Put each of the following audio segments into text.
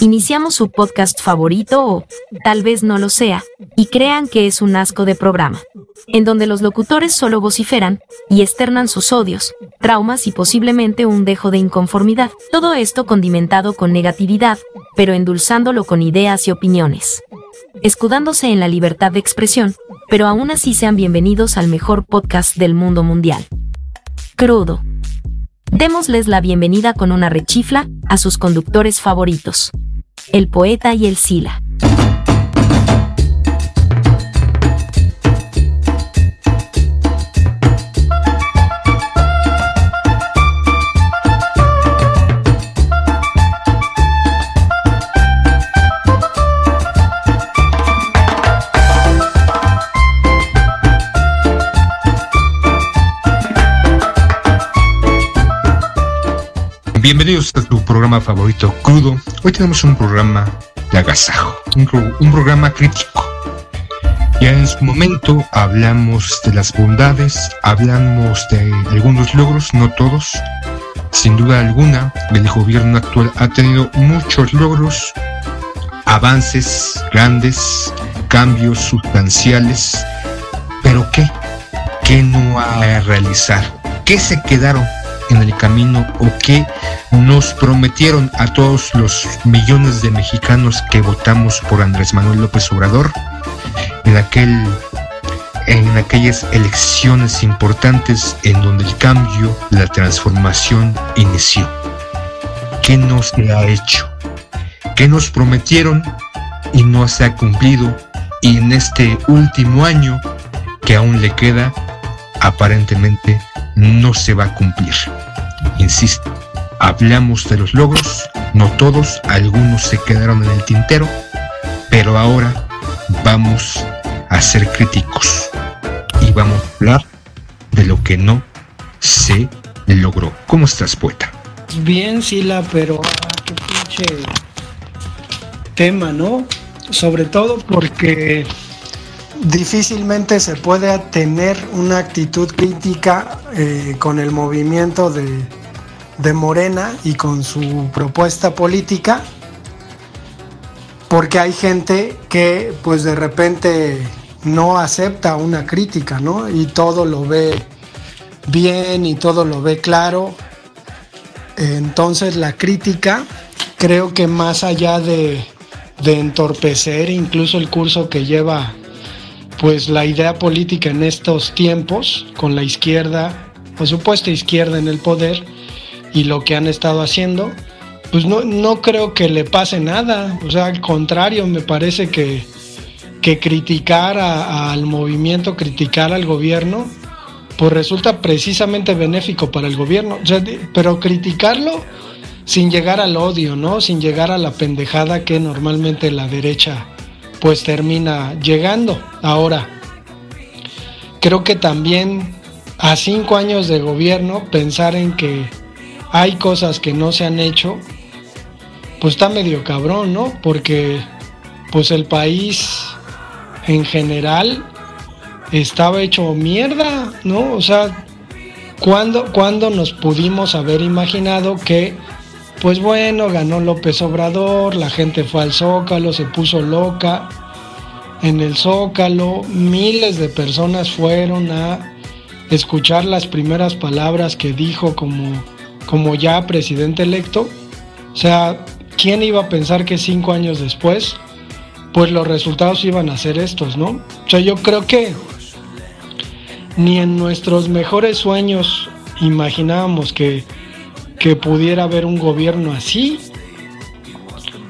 Iniciamos su podcast favorito o tal vez no lo sea, y crean que es un asco de programa, en donde los locutores solo vociferan y externan sus odios, traumas y posiblemente un dejo de inconformidad. Todo esto condimentado con negatividad, pero endulzándolo con ideas y opiniones. Escudándose en la libertad de expresión, pero aún así sean bienvenidos al mejor podcast del mundo mundial. Crudo. Démosles la bienvenida con una rechifla a sus conductores favoritos. El poeta y el Sila. Bienvenidos a tu programa favorito, Crudo. Hoy tenemos un programa de agasajo, un, programa crítico. Ya en su momento hablamos de las bondades, hablamos de algunos logros, no todos. Sin duda alguna, el gobierno actual ha tenido muchos logros, avances grandes, cambios sustanciales. Pero ¿qué? ¿Qué no ha a realizar? ¿Qué se quedaron en el camino o qué nos prometieron a todos los millones de mexicanos que votamos por Andrés Manuel López Obrador en aquel en aquellas elecciones importantes en donde el cambio, la transformación inició. ¿Qué nos ha hecho? ¿Qué nos prometieron y no se ha cumplido? Y en este último año que aún le queda, aparentemente no se va a cumplir. Insisto, hablamos de los logros, no todos, algunos se quedaron en el tintero, pero ahora vamos a ser críticos y vamos a hablar de lo que no se logró. ¿Cómo estás, poeta? Bien, Sila, pero ah, qué pinche tema, ¿no? Sobre todo porque difícilmente se puede tener una actitud crítica eh, con el movimiento de, de Morena y con su propuesta política, porque hay gente que pues de repente no acepta una crítica, ¿no? Y todo lo ve bien y todo lo ve claro. Entonces la crítica creo que más allá de, de entorpecer incluso el curso que lleva pues la idea política en estos tiempos, con la izquierda, por supuesto izquierda en el poder, y lo que han estado haciendo, pues no, no creo que le pase nada. O sea, al contrario, me parece que, que criticar al movimiento, criticar al gobierno, pues resulta precisamente benéfico para el gobierno. pero criticarlo sin llegar al odio, ¿no? Sin llegar a la pendejada que normalmente la derecha pues termina llegando. Ahora, creo que también a cinco años de gobierno pensar en que hay cosas que no se han hecho, pues está medio cabrón, ¿no? Porque pues el país en general estaba hecho mierda, ¿no? O sea, ¿cuándo, nos pudimos haber imaginado que, pues bueno, ganó López Obrador, la gente fue al Zócalo, se puso loca, en el Zócalo, miles de personas fueron a escuchar las primeras palabras que dijo como, como ya presidente electo. O sea, ¿quién iba a pensar que cinco años después, pues los resultados iban a ser estos, ¿no? O sea, yo creo que ni en nuestros mejores sueños imaginábamos que, que pudiera haber un gobierno así,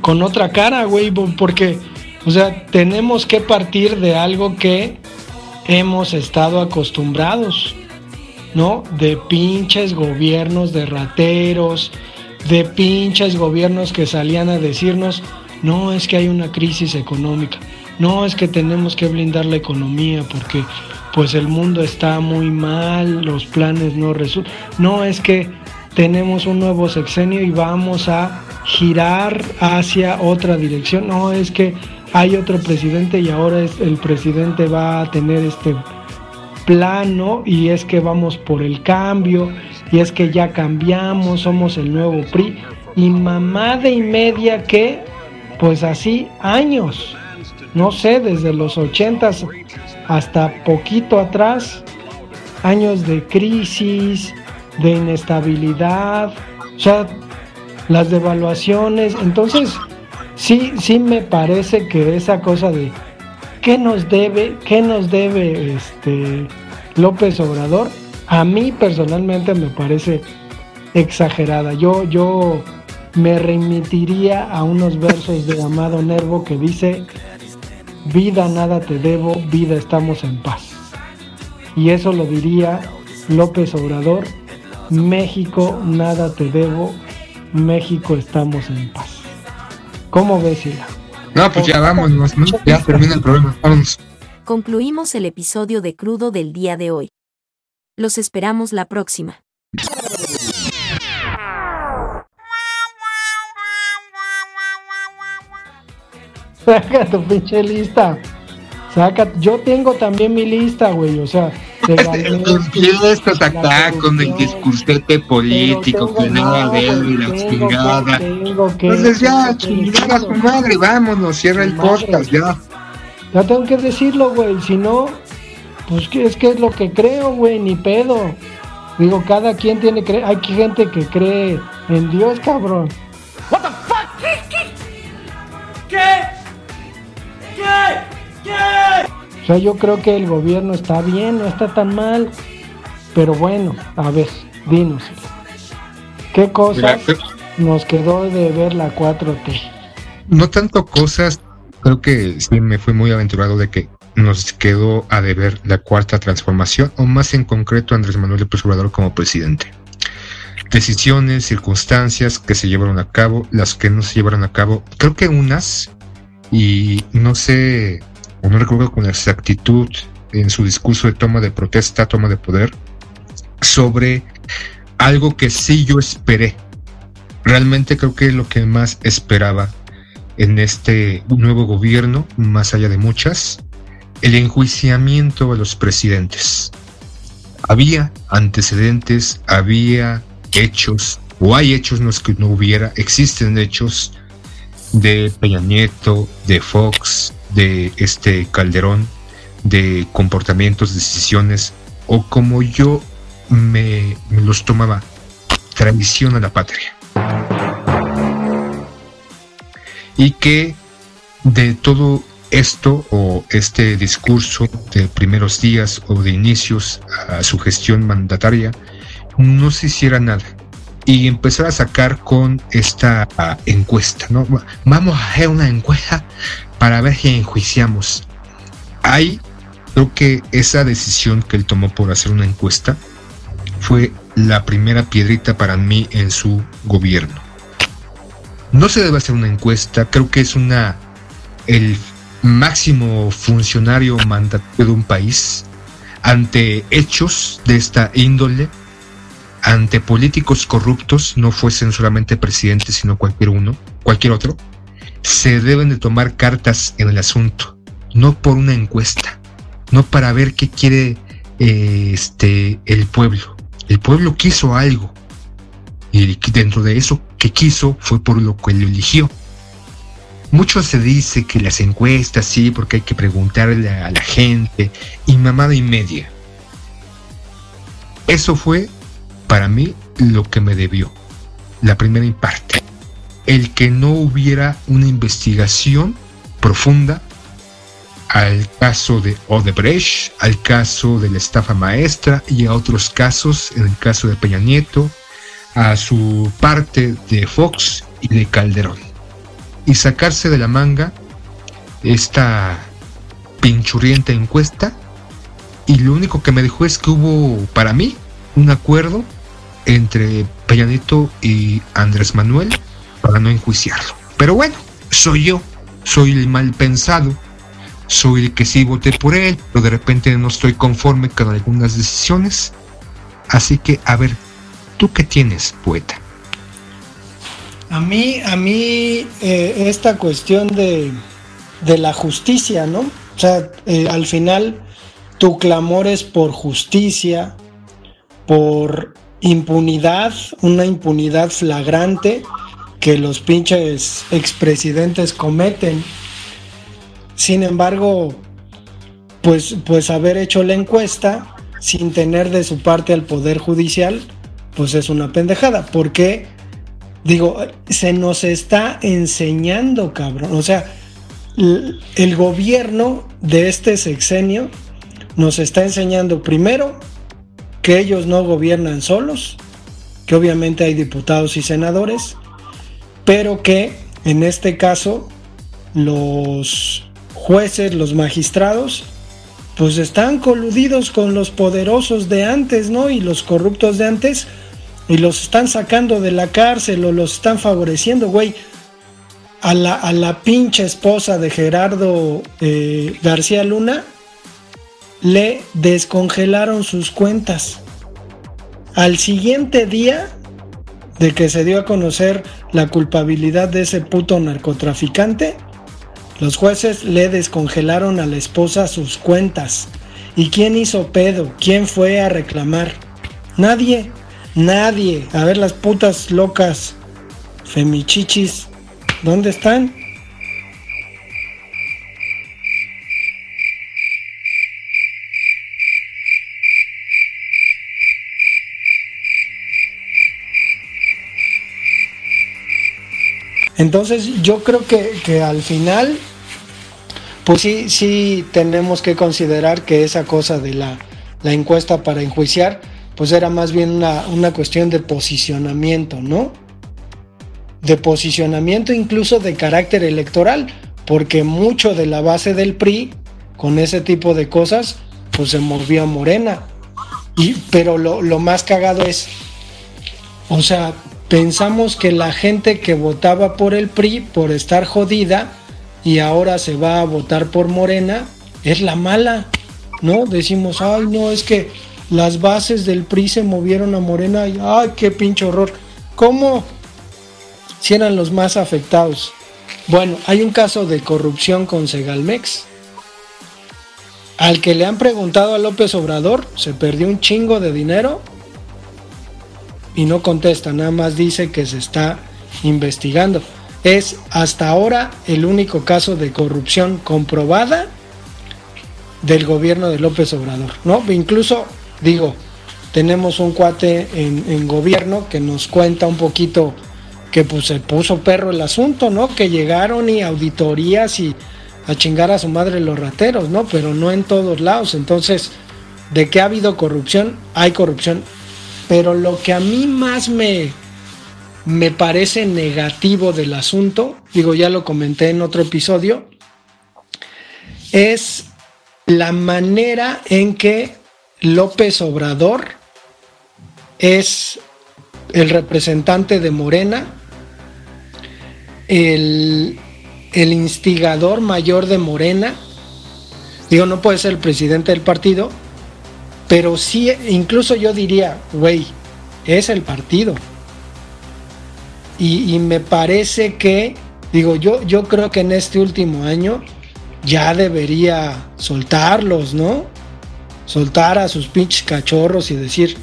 con otra cara, güey, porque o sea, tenemos que partir de algo que hemos estado acostumbrados, ¿no? De pinches gobiernos de rateros, de pinches gobiernos que salían a decirnos, no es que hay una crisis económica, no es que tenemos que blindar la economía porque pues el mundo está muy mal, los planes no resultan, no es que tenemos un nuevo sexenio y vamos a girar hacia otra dirección, no es que hay otro presidente y ahora es, el presidente va a tener este plano y es que vamos por el cambio y es que ya cambiamos, somos el nuevo PRI y mamada y media que pues así años, no sé, desde los ochentas hasta poquito atrás, años de crisis, de inestabilidad, o sea, las devaluaciones, entonces sí, sí me parece que esa cosa de qué nos debe, qué nos debe este López Obrador, a mí personalmente me parece exagerada. Yo, yo me remitiría a unos versos de Amado Nervo que dice, vida nada te debo, vida estamos en paz. Y eso lo diría López Obrador, México nada te debo, México estamos en paz. ¿Cómo ves, Hila? No, pues ya vámonos, ¿no? ya termina el programa, vámonos. Concluimos el episodio de Crudo del día de hoy. Los esperamos la próxima. Saca tu pinche lista. Saca, yo tengo también mi lista, güey, o sea, te estos acá con el discursete político que nada de él y la chingada. Entonces ya, chingada su madre, vámonos, cierra el podcast, ya. Ya tengo que decirlo, güey, si no, pues que es que es lo que creo, güey, ni pedo. Digo, cada quien tiene que hay gente que cree en Dios, cabrón. What the sea, yo creo que el gobierno está bien, no está tan mal. Pero bueno, a ver, dinos. ¿Qué cosas nos quedó de ver la 4T? No tanto cosas, creo que sí me fue muy aventurado de que nos quedó a deber la cuarta transformación, o más en concreto Andrés Manuel López Obrador como presidente. Decisiones, circunstancias que se llevaron a cabo, las que no se llevaron a cabo, creo que unas, y no sé, o no recuerdo con exactitud en su discurso de toma de protesta, toma de poder, sobre algo que sí yo esperé. Realmente creo que es lo que más esperaba en este nuevo gobierno, más allá de muchas, el enjuiciamiento a los presidentes. Había antecedentes, había hechos, o hay hechos, no es que no hubiera, existen hechos de Peña Nieto, de Fox, de este Calderón, de comportamientos, decisiones, o como yo me, los tomaba, traición a la patria. Y que de todo esto o este discurso de primeros días o de inicios a su gestión mandataria no se hiciera nada y empezar a sacar con esta encuesta, ¿no? Vamos a hacer una encuesta para ver si enjuiciamos. Hay, creo que esa decisión que él tomó por hacer una encuesta fue la primera piedrita para mí en su gobierno. No se debe hacer una encuesta, creo que es una el máximo funcionario mandatario de un país ante hechos de esta índole, ante políticos corruptos, no fuesen solamente presidentes, sino cualquier uno, cualquier otro, se deben de tomar cartas en el asunto, no por una encuesta, no para ver qué quiere eh, este el pueblo. El pueblo quiso algo y dentro de eso que quiso fue por lo que lo eligió. Mucho se dice que las encuestas, sí, porque hay que preguntarle a la gente, y mamada y media. Eso fue, para mí, lo que me debió, la primera parte. El que no hubiera una investigación profunda al caso de Odebrecht, al caso de la estafa maestra y a otros casos, en el caso de Peña Nieto, a su parte de Fox y de Calderón. Y sacarse de la manga esta pinchurrienta encuesta y lo único que me dejó es que hubo para mí un acuerdo entre Peñanito y Andrés Manuel para no enjuiciarlo. Pero bueno, soy yo, soy el mal pensado, soy el que sí voté por él, pero de repente no estoy conforme con algunas decisiones. Así que, a ver, ¿tú qué tienes, poeta? A mí, a mí eh, esta cuestión de, la justicia, ¿no? O sea, eh, al final tu clamor es por justicia, por impunidad, una impunidad flagrante que los pinches expresidentes cometen. Sin embargo, pues, pues haber hecho la encuesta sin tener de su parte al Poder Judicial, pues es una pendejada. Porque, digo, se nos está enseñando, cabrón. O sea, el gobierno de este sexenio nos está enseñando primero que ellos no gobiernan solos, que obviamente hay diputados y senadores, pero que en este caso los jueces, los magistrados, pues están coludidos con los poderosos de antes, ¿no? Y los corruptos de antes, y los están sacando de la cárcel o los están favoreciendo, güey. A la, a la pinche esposa de Gerardo eh, García Luna le descongelaron sus cuentas. Al siguiente día de que se dio a conocer la culpabilidad de ese puto narcotraficante, los jueces le descongelaron a la esposa sus cuentas. ¿Y quién hizo pedo? ¿Quién fue a reclamar? Nadie, nadie. A ver las putas locas, femichichis, ¿dónde están? Entonces yo creo que, al final, pues sí, sí tenemos que considerar que esa cosa de la, encuesta para enjuiciar, pues era más bien una, una cuestión de posicionamiento, ¿no? De posicionamiento incluso de carácter electoral, porque mucho de la base del PRI, con ese tipo de cosas, pues se movió Morena. Y, pero lo, lo más cagado es, o sea, pensamos que la gente que votaba por el PRI por estar jodida y ahora se va a votar por Morena es la mala, ¿no? Decimos, ay, no, es que las bases del PRI se movieron a Morena y, ay, qué pinche horror. ¿Cómo? Si eran los más afectados. Bueno, hay un caso de corrupción con Segalmex. Al que le han preguntado a López Obrador, se perdió un chingo de dinero y no contesta, nada más dice que se está investigando. Es hasta ahora el único caso de corrupción comprobada del gobierno de López Obrador, ¿no? Incluso, digo, tenemos un cuate en, gobierno que nos cuenta un poquito que pues se puso perro el asunto, ¿no? Que llegaron y auditorías y a chingar a su madre los rateros, ¿no? Pero no en todos lados. Entonces, de que ha habido corrupción, hay corrupción pero lo que a mí más me, me parece negativo del asunto, digo, ya lo comenté en otro episodio, es la manera en que López Obrador es el representante de Morena, el, el, instigador mayor de Morena, digo, no puede ser el presidente del partido, pero sí, incluso yo diría, güey, es el partido. Y, me parece que, digo, yo, yo creo que en este último año ya debería soltarlos, ¿no? Soltar a sus pinches cachorros y decir,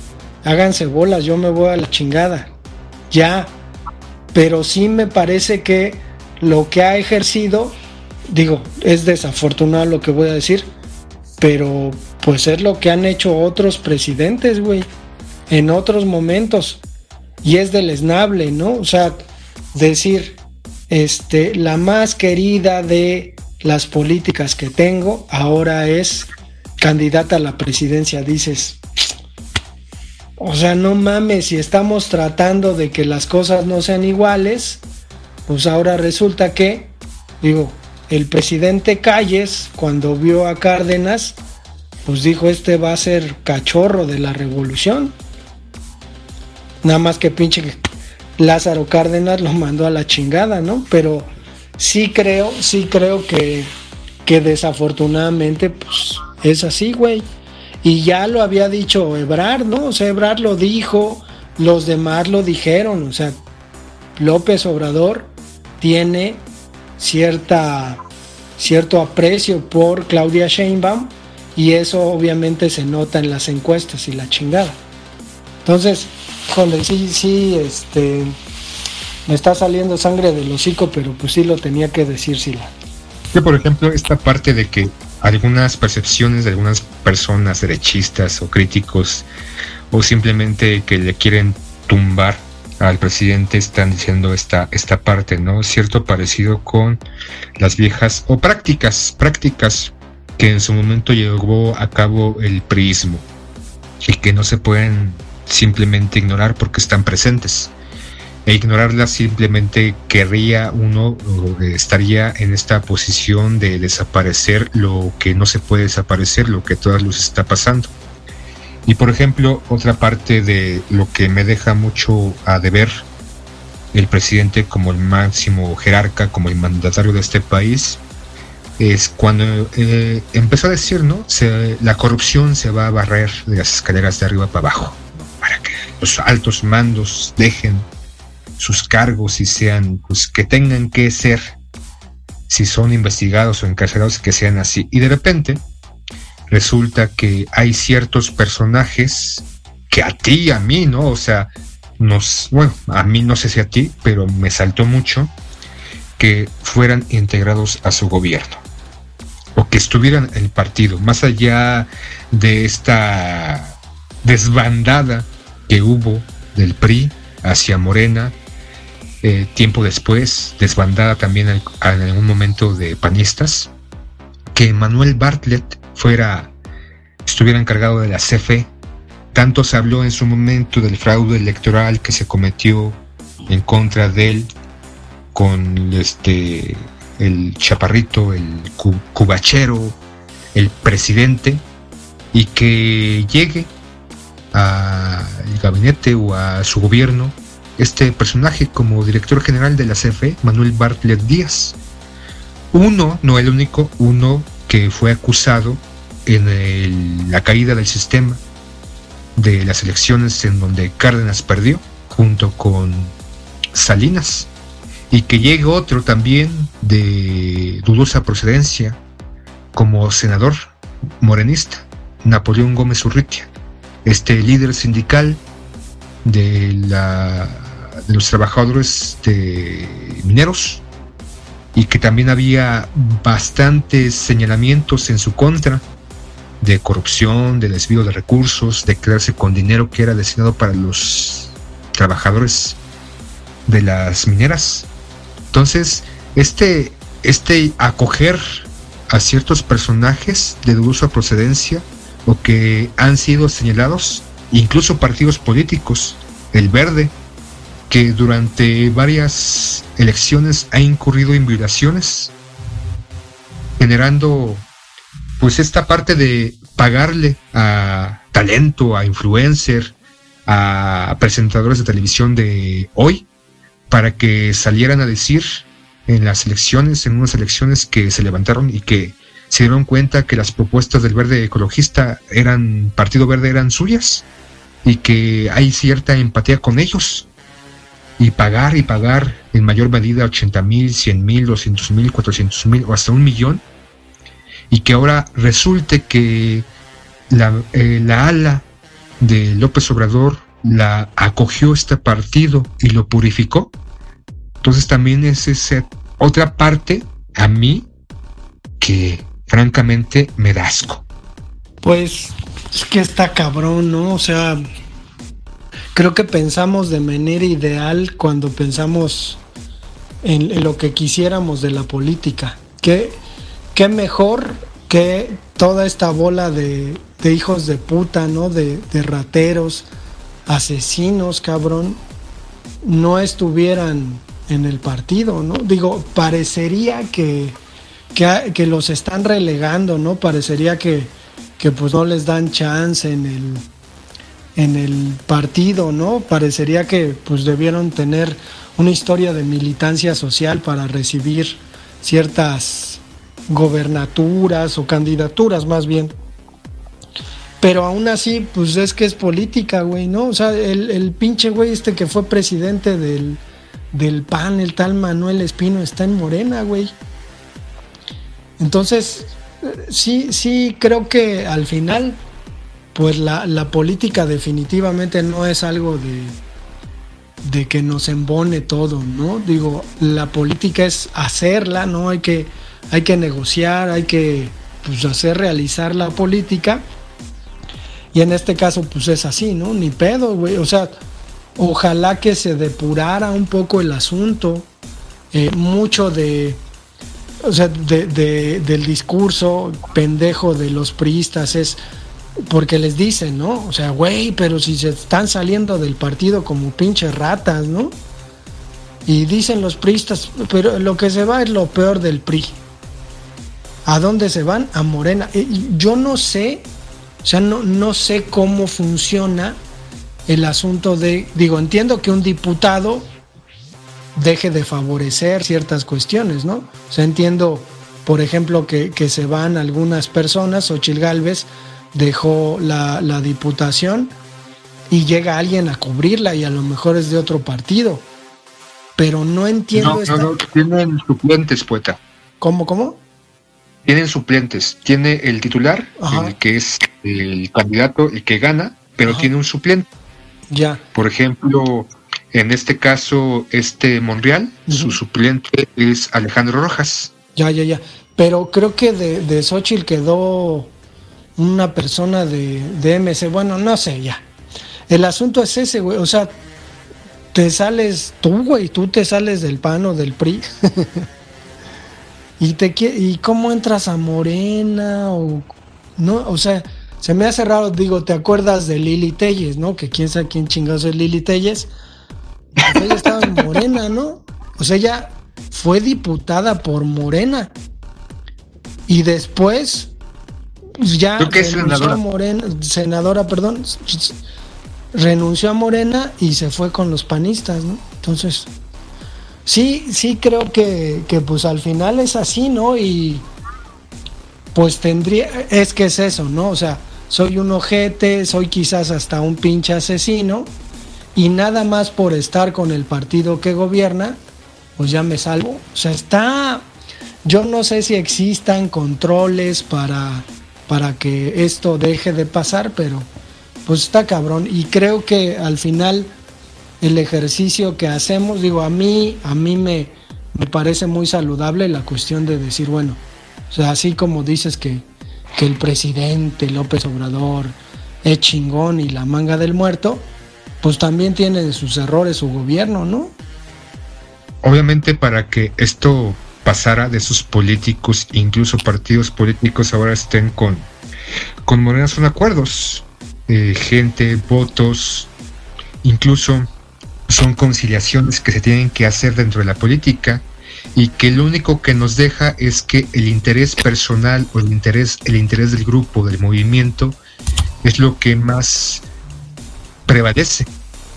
háganse bolas, yo me voy a la chingada. Ya. Pero sí me parece que lo que ha ejercido, digo, es desafortunado lo que voy a decir, pero pues es lo que han hecho otros presidentes, güey, en otros momentos. Y es deleznable, ¿no? O sea, decir, este, la más querida de las políticas que tengo ahora es candidata a la presidencia, dices. O sea, no mames, si estamos tratando de que las cosas no sean iguales, pues ahora resulta que, digo, el presidente Calles, cuando vio a Cárdenas, pues dijo, este va a ser cachorro de la revolución. Nada más que pinche Lázaro Cárdenas lo mandó a la chingada, ¿no? Pero sí creo, sí creo que, que desafortunadamente, pues es así, güey. Y ya lo había dicho Ebrard, ¿no? O sea, Ebrard lo dijo, los demás lo dijeron, o sea, López Obrador tiene cierta, cierto aprecio por Claudia Sheinbaum y eso obviamente se nota en las encuestas y la chingada. Entonces, joder, sí, sí, este, me está saliendo sangre del hocico, pero pues sí lo tenía que decir Sila. Que por ejemplo, esta parte de que algunas percepciones de algunas personas derechistas o críticos o simplemente que le quieren tumbar al presidente están diciendo esta, esta parte, ¿no? Cierto parecido con las viejas o prácticas, prácticas que en su momento llevó a cabo el priismo y que no se pueden simplemente ignorar porque están presentes. E ignorarlas simplemente querría uno, estaría en esta posición de desaparecer lo que no se puede desaparecer, lo que todas luces está pasando. Y por ejemplo, otra parte de lo que me deja mucho a deber el presidente como el máximo jerarca, como el mandatario de este país, es cuando eh, empezó a decir, ¿no? la corrupción se va a barrer de las escaleras de arriba para abajo, para que los altos mandos dejen sus cargos y sean, pues que tengan que ser, si son investigados o encarcelados, que sean así. Y de repente, resulta que hay ciertos personajes que a ti a mí, ¿no? O sea, nos, bueno, a mí no sé si a ti, pero me saltó mucho que fueran integrados a su gobierno o que estuvieran en el partido, más allá de esta desbandada que hubo del PRI hacia Morena, eh, tiempo después, desbandada también en algún momento de panistas, que Manuel Bartlett fuera, estuviera encargado de la CFE. Tanto se habló en su momento del fraude electoral que se cometió en contra de él con este el chaparrito, el cubachero, el presidente, y que llegue al gabinete o a su gobierno este personaje como director general de la CFE, Manuel Bartlett Díaz. Uno, no el único, uno que fue acusado en la caída del sistema de las elecciones en donde Cárdenas perdió junto con Salinas y que llegue otro también de dudosa procedencia como senador morenista, Napoleón Gómez Urritia, este líder sindical de, la, de los trabajadores mineros y que también había bastantes señalamientos en su contra de corrupción, de desvío de recursos, de quedarse con dinero que era destinado para los trabajadores de las mineras. Entonces, este, este acoger a ciertos personajes de dudosa procedencia o que han sido señalados, incluso partidos políticos, el verde, que durante varias elecciones ha incurrido en violaciones, generando pues esta parte de pagarle a talento, a influencer, a presentadores de televisión de hoy, para que salieran a decir en las elecciones, en unas elecciones que se levantaron y que se dieron cuenta que las propuestas del verde ecologista eran, Partido Verde eran suyas y que hay cierta empatía con ellos y pagar y pagar en mayor medida 80 mil, 100 mil, 200 mil, 400 mil o hasta un millón y que ahora resulte que la, eh, la ala de López Obrador la acogió este partido y lo purificó. Entonces también es esa otra parte a mí que francamente me da asco. Pues es que está cabrón, ¿no? O sea, creo que pensamos de manera ideal cuando pensamos en, lo que quisiéramos de la política. ¿Qué, qué mejor que toda esta bola de, hijos de puta, ¿no? De, rateros, asesinos, cabrón, no estuvieran en el partido, ¿no? Digo, parecería que, que, los están relegando, ¿no? Parecería que, que pues no les dan chance en el en el partido, ¿no? Parecería que pues debieron tener una historia de militancia social para recibir ciertas gobernaturas o candidaturas más bien. Pero aún así, pues es que es política, güey, ¿no? O sea, el, el pinche güey este que fue presidente del, del PAN, el tal Manuel Espino, está en Morena, güey. Entonces, sí, sí, creo que al final, pues la, la política definitivamente no es algo de, de que nos embone todo, ¿no? Digo, la política es hacerla, ¿no? Hay que, hay que negociar, hay que pues, hacer realizar la política. Y en este caso, pues es así, ¿no? Ni pedo, güey. O sea, ojalá que se depurara un poco el asunto. Eh, mucho de, o sea, del discurso pendejo de los priistas es porque les dicen, ¿no? O sea, güey, pero si se están saliendo del partido como pinches ratas, ¿no? Y dicen los priistas, pero lo que se va es lo peor del PRI. ¿A dónde se van? A Morena. Yo no sé, o sea, no, no sé cómo funciona el asunto de, digo, entiendo que un diputado deje de favorecer ciertas cuestiones, ¿no? O sea, entiendo, por ejemplo, que, que se van algunas personas, Ochil Gálvez, dejó la, diputación y llega alguien a cubrirla y a lo mejor es de otro partido. Pero no entiendo. No, no, tienen suplentes, poeta. ¿Cómo, cómo? Tienen suplentes. Tiene el titular, el que es el candidato, el que gana, pero tiene un suplente. Ya. Por ejemplo, en este caso, este Monreal, su suplente es Alejandro Rojas. Ya, ya, ya. Pero creo que de, de Xochitl quedó una persona de, de MC. Bueno, no sé, ya. El asunto es ese, güey. O sea, te sales tú, güey, tú te sales del PAN o del PRI. y te y cómo entras a Morena o no, o sea, se me hace raro, digo, ¿te acuerdas de Lili Telles, no? Que quién sabe quién chingados es Lili Telles. Pues ella estaba en Morena, ¿no? O sea, ella fue diputada por Morena. Y después pues ya renunció a Morena, senadora, perdón, renunció a Morena y se fue con los panistas, ¿no? Entonces, sí, sí creo que, que pues al final es así, ¿no? Y pues tendría, es que es eso, ¿no? O sea, soy un ojete, soy quizás hasta un pinche asesino y nada más por estar con el partido que gobierna, pues ya me salvo. O sea, está, yo no sé si existan controles para para que esto deje de pasar, pero pues está cabrón. Y creo que al final el ejercicio que hacemos, digo, a mí, a mí me, me parece muy saludable la cuestión de decir, bueno, o sea, así como dices que, que el presidente López Obrador es chingón y la manga del muerto, pues también tiene sus errores su gobierno, ¿no? Obviamente para que esto pasara de sus políticos, incluso partidos políticos ahora estén con, con Morena son acuerdos, eh, gente, votos, incluso son conciliaciones que se tienen que hacer dentro de la política y que lo único que nos deja es que el interés personal o el interés, el interés del grupo, del movimiento, es lo que más prevalece.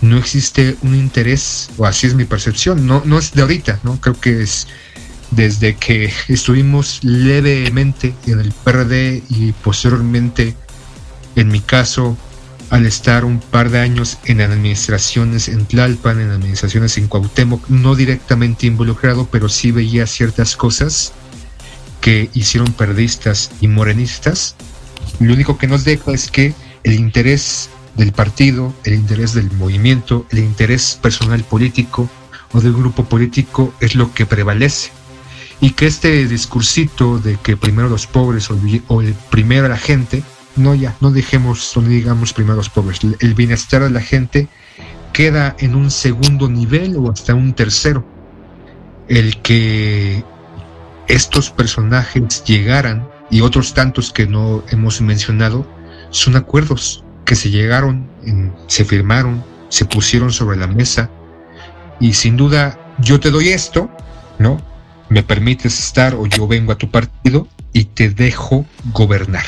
No existe un interés, o así es mi percepción, no, no es de ahorita, ¿no? Creo que es desde que estuvimos levemente en el PRD y posteriormente, en mi caso, al estar un par de años en administraciones en Tlalpan, en administraciones en Cuauhtémoc, no directamente involucrado, pero sí veía ciertas cosas que hicieron perdistas y morenistas. Lo único que nos deja es que el interés del partido, el interés del movimiento, el interés personal político o del grupo político es lo que prevalece y que este discursito de que primero los pobres o, el primero la gente, no ya, no dejemos, no digamos primero los pobres, el bienestar de la gente queda en un segundo nivel o hasta un tercero. El que estos personajes llegaran y otros tantos que no hemos mencionado son acuerdos que se llegaron, se firmaron, se pusieron sobre la mesa y sin duda yo te doy esto, ¿no? me permites estar o yo vengo a tu partido y te dejo gobernar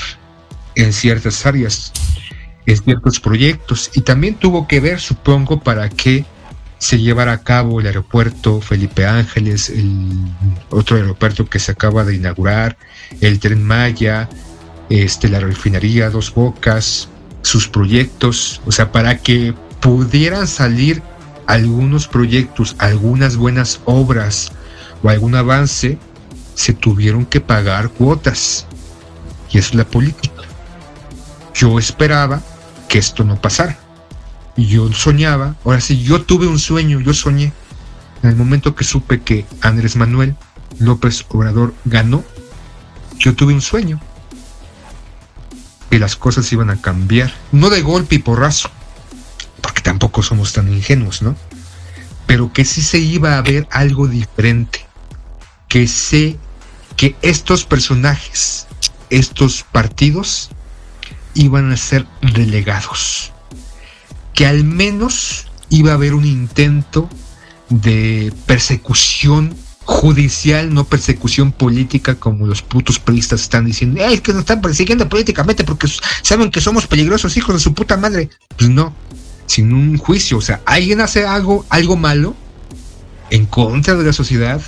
en ciertas áreas, en ciertos proyectos. Y también tuvo que ver, supongo, para que se llevara a cabo el aeropuerto Felipe Ángeles, el otro aeropuerto que se acaba de inaugurar, el tren Maya, este, la refinería Dos Bocas, sus proyectos, o sea, para que pudieran salir algunos proyectos, algunas buenas obras, o algún avance, se tuvieron que pagar cuotas. Y es la política. Yo esperaba que esto no pasara. Y yo soñaba, ahora sí, yo tuve un sueño, yo soñé. En el momento que supe que Andrés Manuel López Obrador ganó, yo tuve un sueño. Que las cosas iban a cambiar. No de golpe y porrazo, porque tampoco somos tan ingenuos, ¿no? Pero que sí se iba a ver algo diferente. Que sé que estos personajes, estos partidos, iban a ser relegados. Que al menos iba a haber un intento de persecución judicial, no persecución política como los putos periodistas están diciendo. Es que nos están persiguiendo políticamente porque saben que somos peligrosos hijos de su puta madre. Pues no, sin un juicio. O sea, alguien hace algo, algo malo en contra de la sociedad,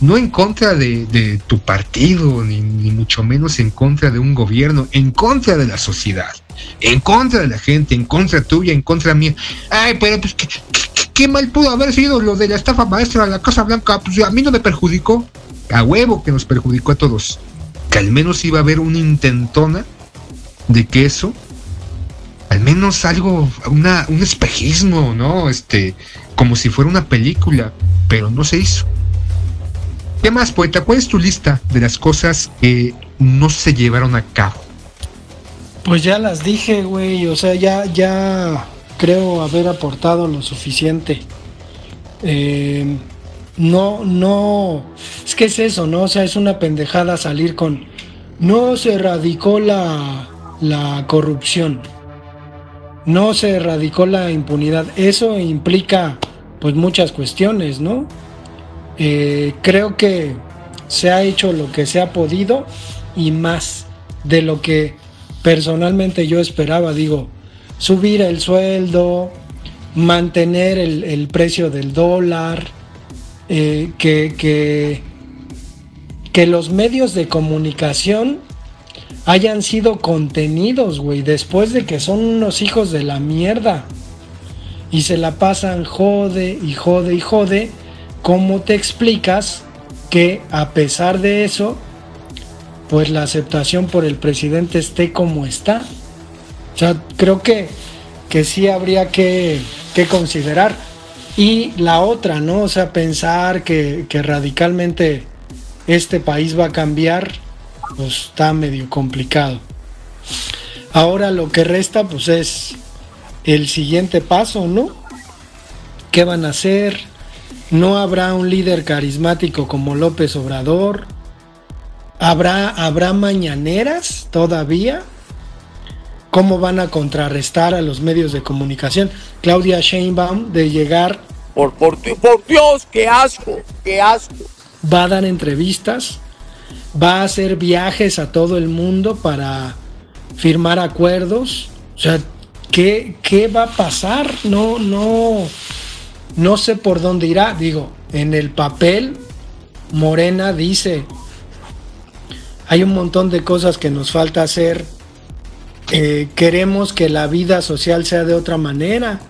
no en contra de, tu partido, ni, mucho menos en contra de un gobierno, en contra de la sociedad, en contra de la gente, en contra tuya, en contra mía. Ay, pero pues, ¿qué, mal pudo haber sido lo de la estafa maestra de la Casa Blanca? Pues a mí no me perjudicó. A huevo que nos perjudicó a todos. Que al menos iba a haber una intentona de que eso, al menos algo, una, un espejismo, ¿no? Este, como si fuera una película, pero no se hizo. ¿Qué más, poeta? ¿Cuál es tu lista de las cosas que no se llevaron a cabo? Pues ya las dije, güey. O sea, ya, ya creo haber aportado lo suficiente. Eh, no, no. Es que es eso, ¿no? O sea, es una pendejada salir con. No se erradicó la, la corrupción. No se erradicó la impunidad. Eso implica, pues, muchas cuestiones, ¿no? Eh, creo que se ha hecho lo que se ha podido y más de lo que personalmente yo esperaba. Digo, subir el sueldo, mantener el, precio del dólar, eh, que, que, que los medios de comunicación hayan sido contenidos, güey, después de que son unos hijos de la mierda. Y se la pasan jode y jode y jode ¿cómo te explicas que a pesar de eso, pues la aceptación por el presidente esté como está? O sea, creo que, que sí habría que, considerar. Y la otra, ¿no? O sea, pensar que, que radicalmente este país va a cambiar, pues está medio complicado. Ahora lo que resta, pues es el siguiente paso, ¿no? ¿Qué van a hacer? No habrá un líder carismático como López Obrador, habrá, habrá mañaneras todavía. ¿Cómo van a contrarrestar a los medios de comunicación? Claudia Sheinbaum de llegar... Por, por, por Dios, qué asco, qué asco. Va a dar entrevistas, va a hacer viajes a todo el mundo para firmar acuerdos. O sea, ¿qué, qué va a pasar? No, no, no sé por dónde irá. Digo, en el papel, Morena dice, hay un montón de cosas que nos falta hacer. Eh, queremos que la vida social sea de otra manera.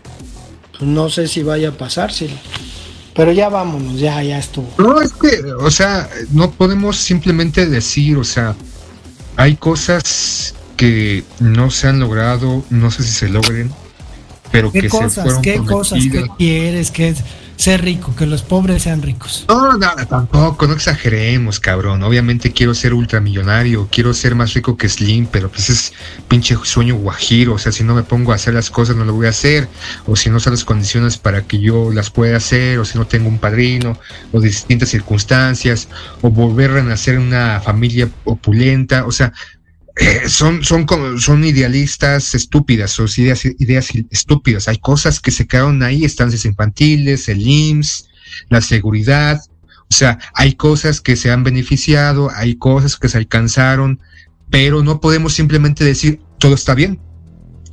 Pues no sé si vaya a pasar, sí. Pero ya vámonos, ya, ya estuvo. No, es que, o sea, no podemos simplemente decir, o sea, hay cosas que no se han logrado, no sé si se logren, pero ¿Qué que cosas, se fueron ¿Qué cosas que quieres? Que ser rico, que los pobres sean ricos. No, no, tampoco, no exageremos, cabrón. Obviamente quiero ser ultramillonario, quiero ser más rico que Slim, pero pues es pinche sueño guajiro. O sea, si no me pongo a hacer las cosas, no lo voy a hacer. O si no son las condiciones para que yo las pueda hacer, o si no tengo un padrino, o distintas circunstancias, o volver a renacer en una familia opulenta. O sea, eh, son, son, son idealistas estúpidas, o ideas, ideas estúpidas. Hay cosas que se quedaron ahí, estancias infantiles, el IMSS, la seguridad. O sea, hay cosas que se han beneficiado, hay cosas que se alcanzaron, pero no podemos simplemente decir todo está bien.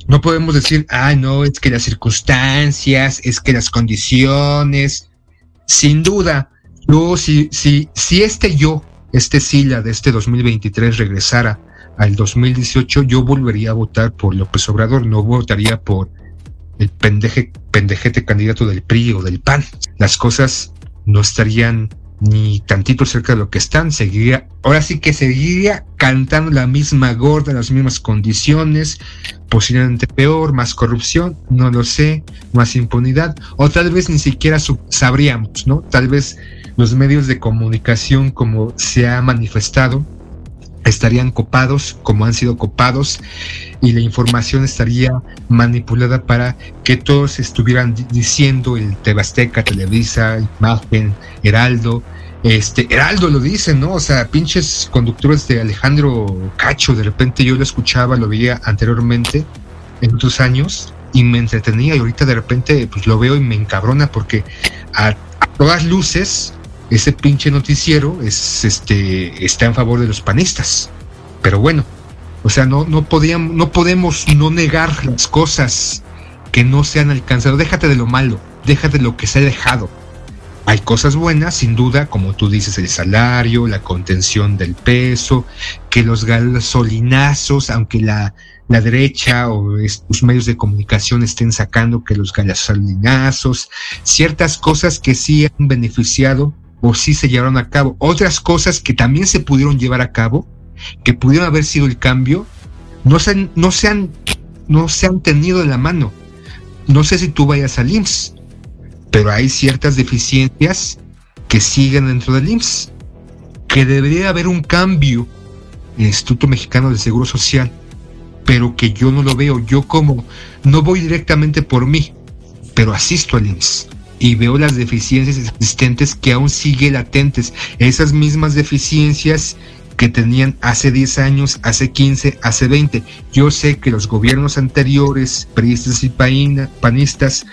No podemos decir, ah, no, es que las circunstancias, es que las condiciones. Sin duda, yo, si, si, si este yo, este Sila de este 2023 regresara al 2018 yo volvería a votar por López Obrador, no votaría por el pendeje, pendejete candidato del PRI o del PAN. Las cosas no estarían ni tantito cerca de lo que están, seguiría, ahora sí que seguiría cantando la misma gorda, las mismas condiciones, posiblemente peor, más corrupción, no lo sé, más impunidad, o tal vez ni siquiera sabríamos, ¿no? Tal vez los medios de comunicación, como se ha manifestado, estarían copados como han sido copados y la información estaría manipulada para que todos estuvieran diciendo el Tebasteca, Televisa, Imagen, Heraldo. Este, Heraldo lo dice, ¿no? O sea, pinches conductores de Alejandro Cacho, de repente yo lo escuchaba, lo veía anteriormente en otros años y me entretenía y ahorita de repente pues lo veo y me encabrona porque a, a todas luces ese pinche noticiero es, este, está en favor de los panistas. Pero bueno, o sea, no, no, podíamos, no podemos no negar las cosas que no se han alcanzado. Déjate de lo malo, déjate de lo que se ha dejado. Hay cosas buenas, sin duda, como tú dices, el salario, la contención del peso, que los gasolinazos, aunque la, la derecha o los medios de comunicación estén sacando que los gasolinazos, ciertas cosas que sí han beneficiado o sí se llevaron a cabo. Otras cosas que también se pudieron llevar a cabo, que pudieron haber sido el cambio, no se han, no se han, no se han tenido en la mano. No sé si tú vayas al IMSS, pero hay ciertas deficiencias que siguen dentro del IMSS, que debería haber un cambio en el Instituto Mexicano del Seguro Social, pero que yo no lo veo. Yo como no voy directamente por mí, pero asisto al IMSS y veo las deficiencias existentes que aún siguen latentes. Esas mismas deficiencias que tenían hace 10 años, hace 15, hace 20. Yo sé que los gobiernos anteriores, priistas y panistas,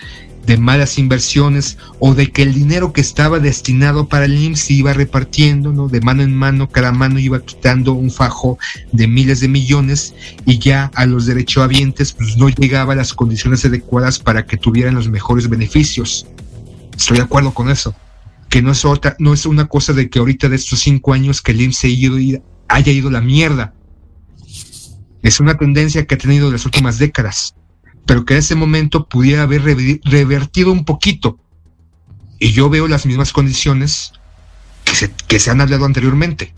de malas inversiones o de que el dinero que estaba destinado para el IMSS iba repartiendo, ¿no? De mano en mano, cada mano iba quitando un fajo de miles de millones y ya a los derechohabientes pues no llegaba las condiciones adecuadas para que tuvieran los mejores beneficios. Estoy de acuerdo con eso. Que no es otra, no es una cosa de que ahorita de estos cinco años que el IMSS haya ido la mierda. Es una tendencia que ha tenido las últimas décadas, pero que en ese momento pudiera haber revertido un poquito. Y yo veo las mismas condiciones que se, que se han hablado anteriormente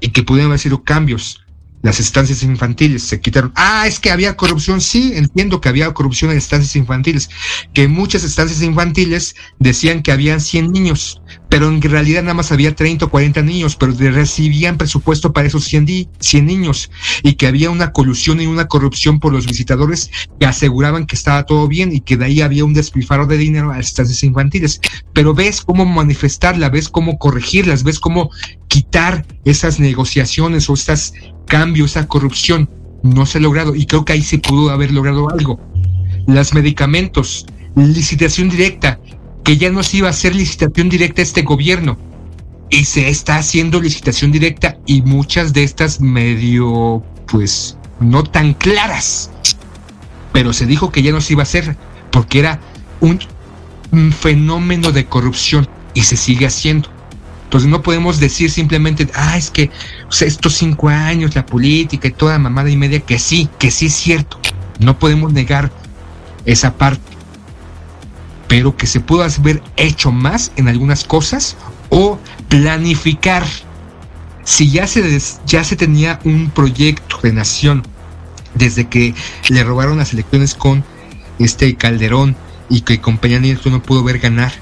y que pudieran haber sido cambios las estancias infantiles se quitaron. Ah, es que había corrupción. Sí, entiendo que había corrupción en estancias infantiles. Que muchas estancias infantiles decían que habían 100 niños, pero en realidad nada más había 30 o 40 niños, pero recibían presupuesto para esos 100, 100 niños. Y que había una colusión y una corrupción por los visitadores que aseguraban que estaba todo bien y que de ahí había un despilfarro de dinero a las estancias infantiles. Pero ves cómo manifestarla, ves cómo corregirlas, ves cómo quitar esas negociaciones o estas cambios, esa corrupción. No se ha logrado y creo que ahí se pudo haber logrado algo. Los medicamentos, licitación directa, que ya no se iba a hacer licitación directa este gobierno. Y se está haciendo licitación directa y muchas de estas medio, pues, no tan claras. Pero se dijo que ya no se iba a hacer porque era un fenómeno de corrupción y se sigue haciendo. Entonces no podemos decir simplemente, ah, es que estos cinco años, la política y toda mamada y media, que sí, que sí es cierto. No podemos negar esa parte. Pero que se pueda haber hecho más en algunas cosas o planificar. Si ya se, ya se tenía un proyecto de nación desde que le robaron las elecciones con este Calderón y que con Peña Nieto no pudo ver ganar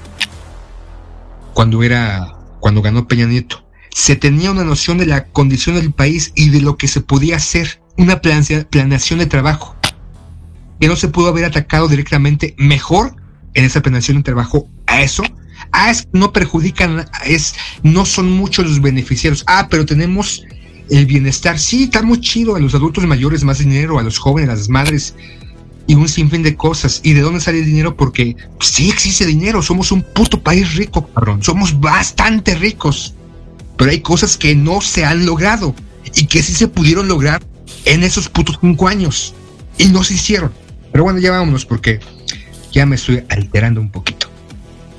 cuando era cuando ganó Peña Nieto. Se tenía una noción de la condición del país y de lo que se podía hacer, una planeación de trabajo, que no se pudo haber atacado directamente mejor en esa planeación de trabajo a eso. Ah, es, no perjudican, es, no son muchos los beneficiarios. Ah, pero tenemos el bienestar. Sí, está muy chido. A los adultos mayores más dinero, a los jóvenes, a las madres y un sinfín de cosas. ¿Y de dónde sale el dinero? Porque sí existe dinero, somos un puto país rico, cabrón, somos bastante ricos. Pero hay cosas que no se han logrado y que sí se pudieron lograr en esos putos cinco años y no se hicieron. Pero bueno, ya vámonos porque ya me estoy alterando un poquito.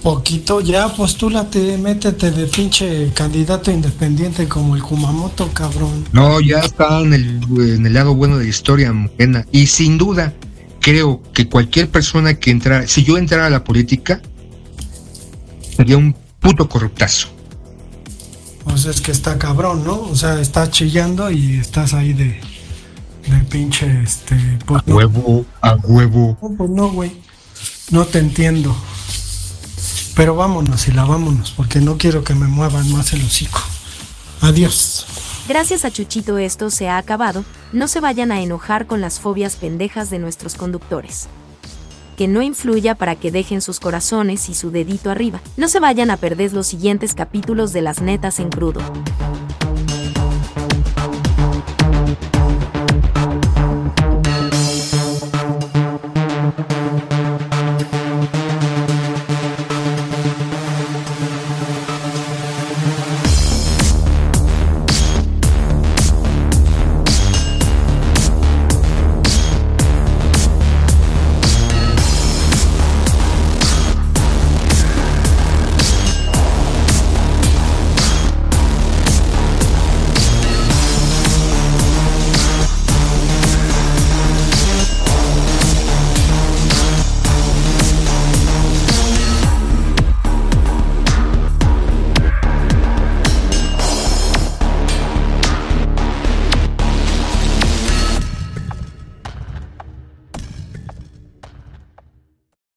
Poquito, ya postúlate, métete de pinche candidato independiente como el Kumamoto, cabrón. No, ya está en el, en el lado bueno de la historia, Mujena. Y sin duda, creo que cualquier persona que entrara, si yo entrara a la política, sería un puto corruptazo. Pues es que está cabrón, ¿no? O sea, está chillando y estás ahí de, de pinche, este... Pues, a huevo, a huevo. No, pues no, güey. No te entiendo. Pero vámonos, y la vámonos, porque no quiero que me muevan más el hocico. Adiós. Gracias a Chuchito esto se ha acabado, no se vayan a enojar con las fobias pendejas de nuestros conductores. Que no influya para que dejen sus corazones y su dedito arriba. No se vayan a perder los siguientes capítulos de Las Netas en Crudo.